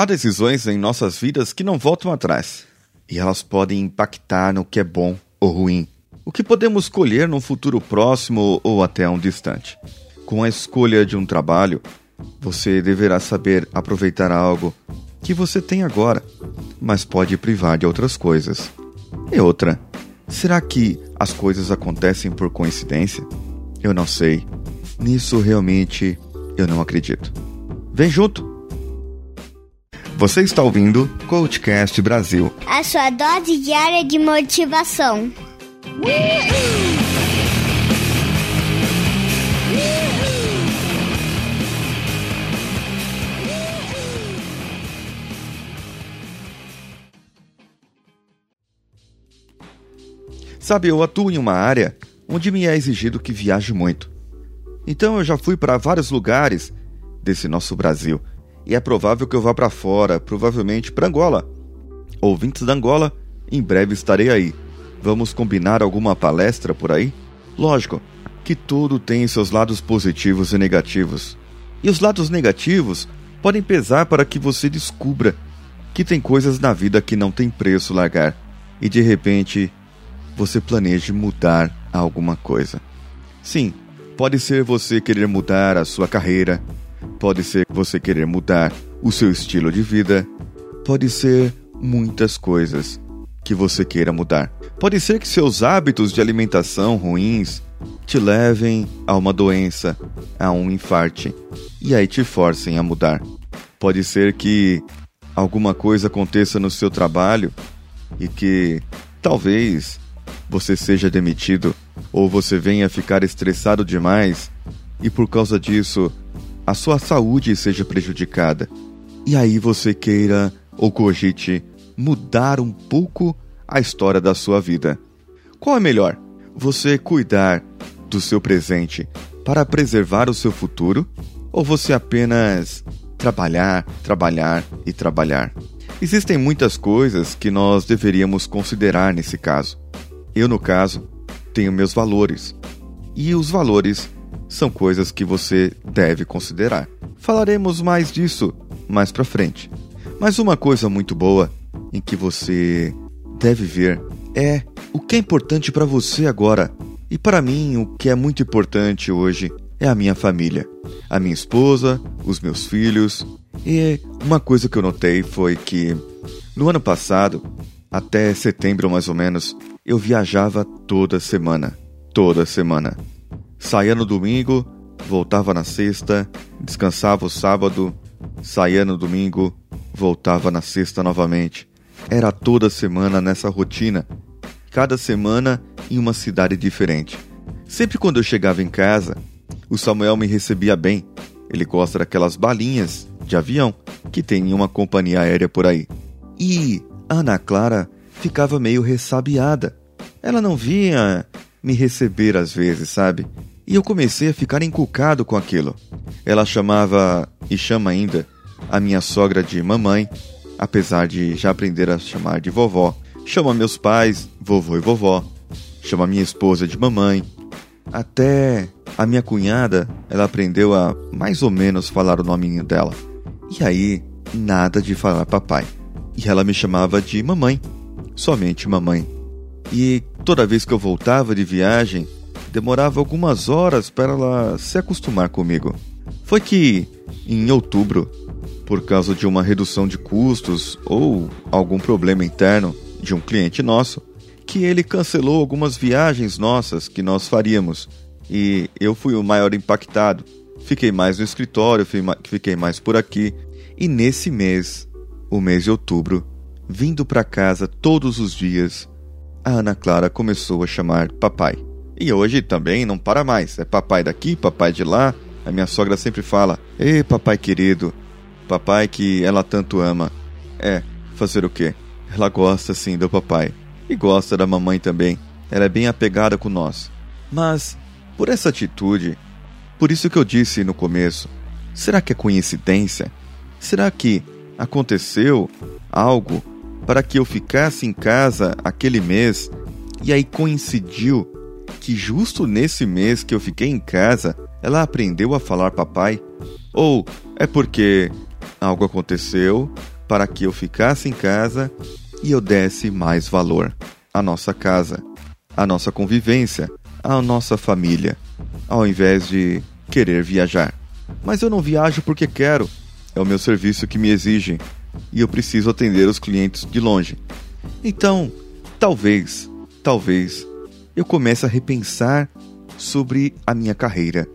Há decisões em nossas vidas que não voltam atrás, e elas podem impactar no que é bom ou ruim, o que podemos escolher num futuro próximo ou até um distante. Com a escolha de um trabalho, você deverá saber aproveitar algo que você tem agora, mas pode privar de outras coisas. E outra, será que as coisas acontecem por coincidência? Eu não sei. Nisso realmente eu não acredito. Vem junto! Você está ouvindo Coachcast Brasil a sua dose diária de motivação. Sabe, eu atuo em uma área onde me é exigido que viaje muito. Então eu já fui para vários lugares desse nosso Brasil e é provável que eu vá para fora, provavelmente para Angola. Ouvintes da Angola, em breve estarei aí. Vamos combinar alguma palestra por aí? Lógico que tudo tem seus lados positivos e negativos. E os lados negativos podem pesar para que você descubra que tem coisas na vida que não tem preço largar e de repente você planeje mudar alguma coisa. Sim, pode ser você querer mudar a sua carreira, Pode ser você querer mudar o seu estilo de vida. Pode ser muitas coisas que você queira mudar. Pode ser que seus hábitos de alimentação ruins te levem a uma doença, a um infarte, e aí te forcem a mudar. Pode ser que alguma coisa aconteça no seu trabalho e que talvez você seja demitido ou você venha ficar estressado demais e por causa disso a sua saúde seja prejudicada. E aí você queira ou cogite mudar um pouco a história da sua vida. Qual é melhor? Você cuidar do seu presente para preservar o seu futuro ou você apenas trabalhar, trabalhar e trabalhar? Existem muitas coisas que nós deveríamos considerar nesse caso. Eu, no caso, tenho meus valores. E os valores são coisas que você deve considerar. Falaremos mais disso mais para frente. Mas uma coisa muito boa em que você deve ver é o que é importante para você agora. E para mim, o que é muito importante hoje é a minha família, a minha esposa, os meus filhos. E uma coisa que eu notei foi que no ano passado, até setembro mais ou menos, eu viajava toda semana. Toda semana. Saía no domingo, voltava na sexta, descansava o sábado, saía no domingo, voltava na sexta novamente. Era toda semana nessa rotina, cada semana em uma cidade diferente. Sempre quando eu chegava em casa, o Samuel me recebia bem. Ele gosta daquelas balinhas de avião que tem em uma companhia aérea por aí. E Ana Clara ficava meio ressabiada. Ela não vinha me receber às vezes, sabe? E eu comecei a ficar encucado com aquilo. Ela chamava, e chama ainda, a minha sogra de mamãe, apesar de já aprender a chamar de vovó. Chama meus pais, vovô e vovó. Chama minha esposa de mamãe. Até a minha cunhada, ela aprendeu a mais ou menos falar o nominho dela. E aí, nada de falar papai. E ela me chamava de mamãe, somente mamãe. E toda vez que eu voltava de viagem, demorava algumas horas para ela se acostumar comigo. Foi que, em outubro, por causa de uma redução de custos ou algum problema interno de um cliente nosso, que ele cancelou algumas viagens nossas que nós faríamos e eu fui o maior impactado. Fiquei mais no escritório, fiquei mais por aqui e nesse mês, o mês de outubro, vindo para casa todos os dias, a Ana Clara começou a chamar papai. E hoje também não para mais. É papai daqui, papai de lá. A minha sogra sempre fala: Ei, papai querido, papai que ela tanto ama. É, fazer o quê? Ela gosta sim do papai. E gosta da mamãe também. Ela é bem apegada com nós. Mas, por essa atitude, por isso que eu disse no começo, será que é coincidência? Será que aconteceu algo para que eu ficasse em casa aquele mês e aí coincidiu que justo nesse mês que eu fiquei em casa, ela aprendeu a falar papai? Ou é porque Algo aconteceu para que eu ficasse em casa e eu desse mais valor à nossa casa, à nossa convivência, à nossa família, ao invés de querer viajar. Mas eu não viajo porque quero, é o meu serviço que me exige e eu preciso atender os clientes de longe. Então, talvez, talvez eu comece a repensar sobre a minha carreira,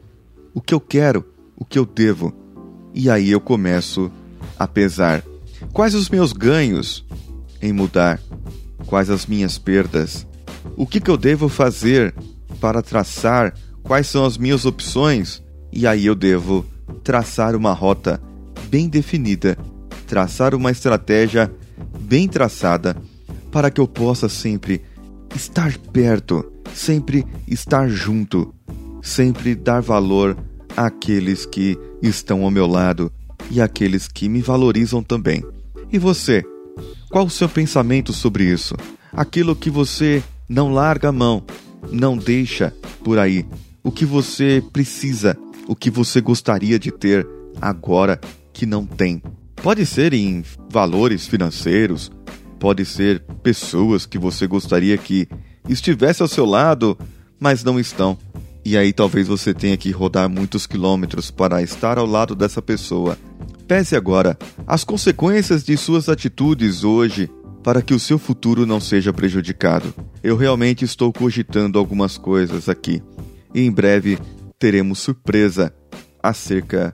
o que eu quero, o que eu devo. E aí eu começo a pesar. Quais os meus ganhos em mudar, quais as minhas perdas, o que, que eu devo fazer para traçar? Quais são as minhas opções, e aí eu devo traçar uma rota bem definida, traçar uma estratégia bem traçada para que eu possa sempre estar perto, sempre estar junto, sempre dar valor àqueles que estão ao meu lado e àqueles que me valorizam também. E você? Qual o seu pensamento sobre isso? Aquilo que você não larga a mão, não deixa por aí. O que você precisa, o que você gostaria de ter agora que não tem. Pode ser em valores financeiros, pode ser pessoas que você gostaria que estivesse ao seu lado, mas não estão. E aí talvez você tenha que rodar muitos quilômetros para estar ao lado dessa pessoa. Pese agora as consequências de suas atitudes hoje para que o seu futuro não seja prejudicado. Eu realmente estou cogitando algumas coisas aqui. E em breve teremos surpresa acerca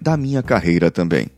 da minha carreira também.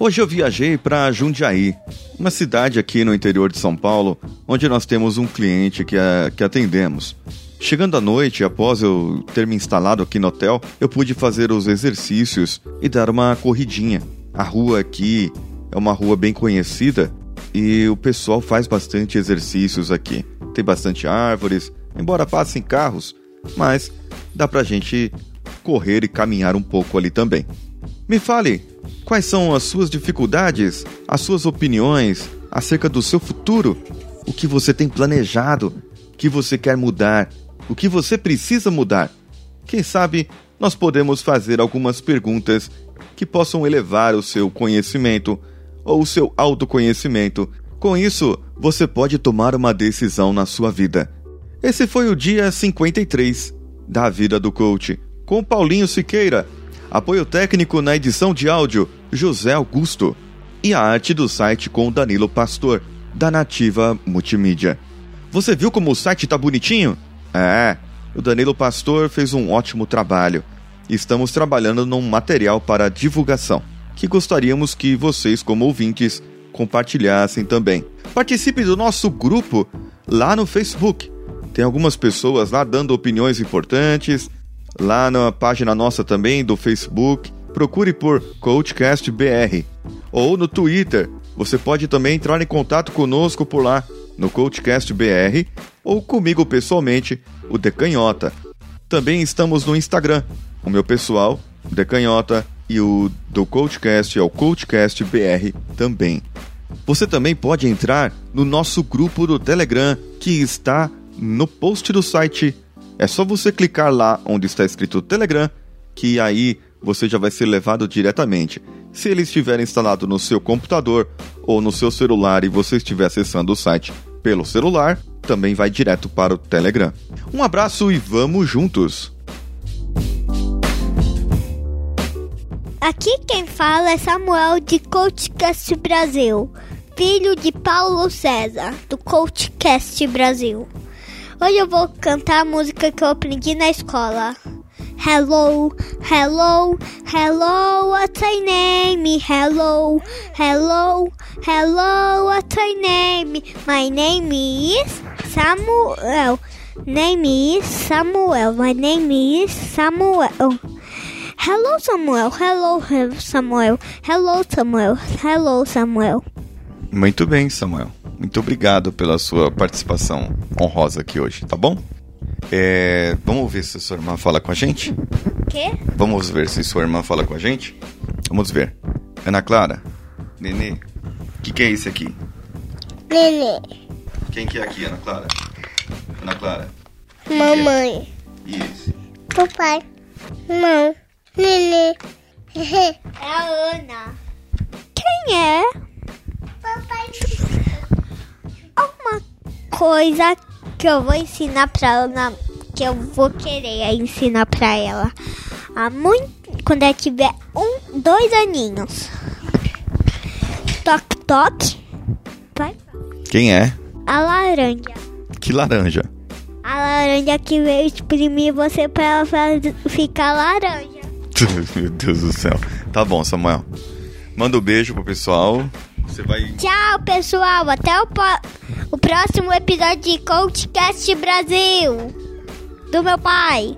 Hoje eu viajei para Jundiaí, uma cidade aqui no interior de São Paulo, onde nós temos um cliente que, é, que atendemos. Chegando à noite, após eu ter me instalado aqui no hotel, eu pude fazer os exercícios e dar uma corridinha. A rua aqui é uma rua bem conhecida e o pessoal faz bastante exercícios aqui. Tem bastante árvores, embora passem carros, mas dá pra gente correr e caminhar um pouco ali também. Me fale, Quais são as suas dificuldades, as suas opiniões acerca do seu futuro? O que você tem planejado? O que você quer mudar? O que você precisa mudar? Quem sabe nós podemos fazer algumas perguntas que possam elevar o seu conhecimento ou o seu autoconhecimento. Com isso, você pode tomar uma decisão na sua vida. Esse foi o dia 53 da vida do coach, com Paulinho Siqueira. Apoio técnico na edição de áudio José Augusto. E a arte do site com Danilo Pastor, da Nativa Multimídia. Você viu como o site tá bonitinho? É, o Danilo Pastor fez um ótimo trabalho. Estamos trabalhando num material para divulgação, que gostaríamos que vocês, como ouvintes, compartilhassem também. Participe do nosso grupo lá no Facebook. Tem algumas pessoas lá dando opiniões importantes. Lá na página nossa também do Facebook procure por Coachcast BR. Ou no Twitter, você pode também entrar em contato conosco por lá, no Coachcast BR, ou comigo pessoalmente, o Decanhota. Também estamos no Instagram, o meu pessoal, Decanhota, e o do Coachcast é o Coachcast BR também. Você também pode entrar no nosso grupo do Telegram, que está no post do site. É só você clicar lá onde está escrito Telegram, que aí você já vai ser levado diretamente. Se ele estiver instalado no seu computador ou no seu celular e você estiver acessando o site pelo celular, também vai direto para o Telegram. Um abraço e vamos juntos! Aqui quem fala é Samuel de Coachcast Brasil, filho de Paulo César, do Coachcast Brasil. Hoje eu vou cantar a música que eu aprendi na escola. Hello, hello, hello, what's your name? Hello, hello, hello, what's your name? My name is Samuel. Name is Samuel. My name is Samuel. Hello, Samuel. Hello, Samuel. Hello, Samuel. Hello, Samuel. Muito bem, Samuel. Muito obrigado pela sua participação honrosa aqui hoje, tá bom? É, vamos ver se sua irmã fala com a gente? Quê? Vamos ver se sua irmã fala com a gente? Vamos ver. Ana Clara, Nenê, o que, que é isso aqui? Nenê. Quem que é aqui, Ana Clara? Ana Clara. Mamãe. E esse? Papai. Não. Lili. É a Ana. Quem é? Papai. Uma coisa que eu vou ensinar pra Ana, que eu vou querer ensinar pra ela. Há muito, quando ela tiver um, dois aninhos. Toque, toque. Vai. Quem é? A laranja. Que laranja? A laranja que veio exprimir você pra ela ficar laranja. Meu Deus do céu. Tá bom, Samuel. Manda um beijo pro pessoal. Você vai. Tchau, pessoal. Até o, po- o próximo episódio de CoachCast Brasil. Do meu pai.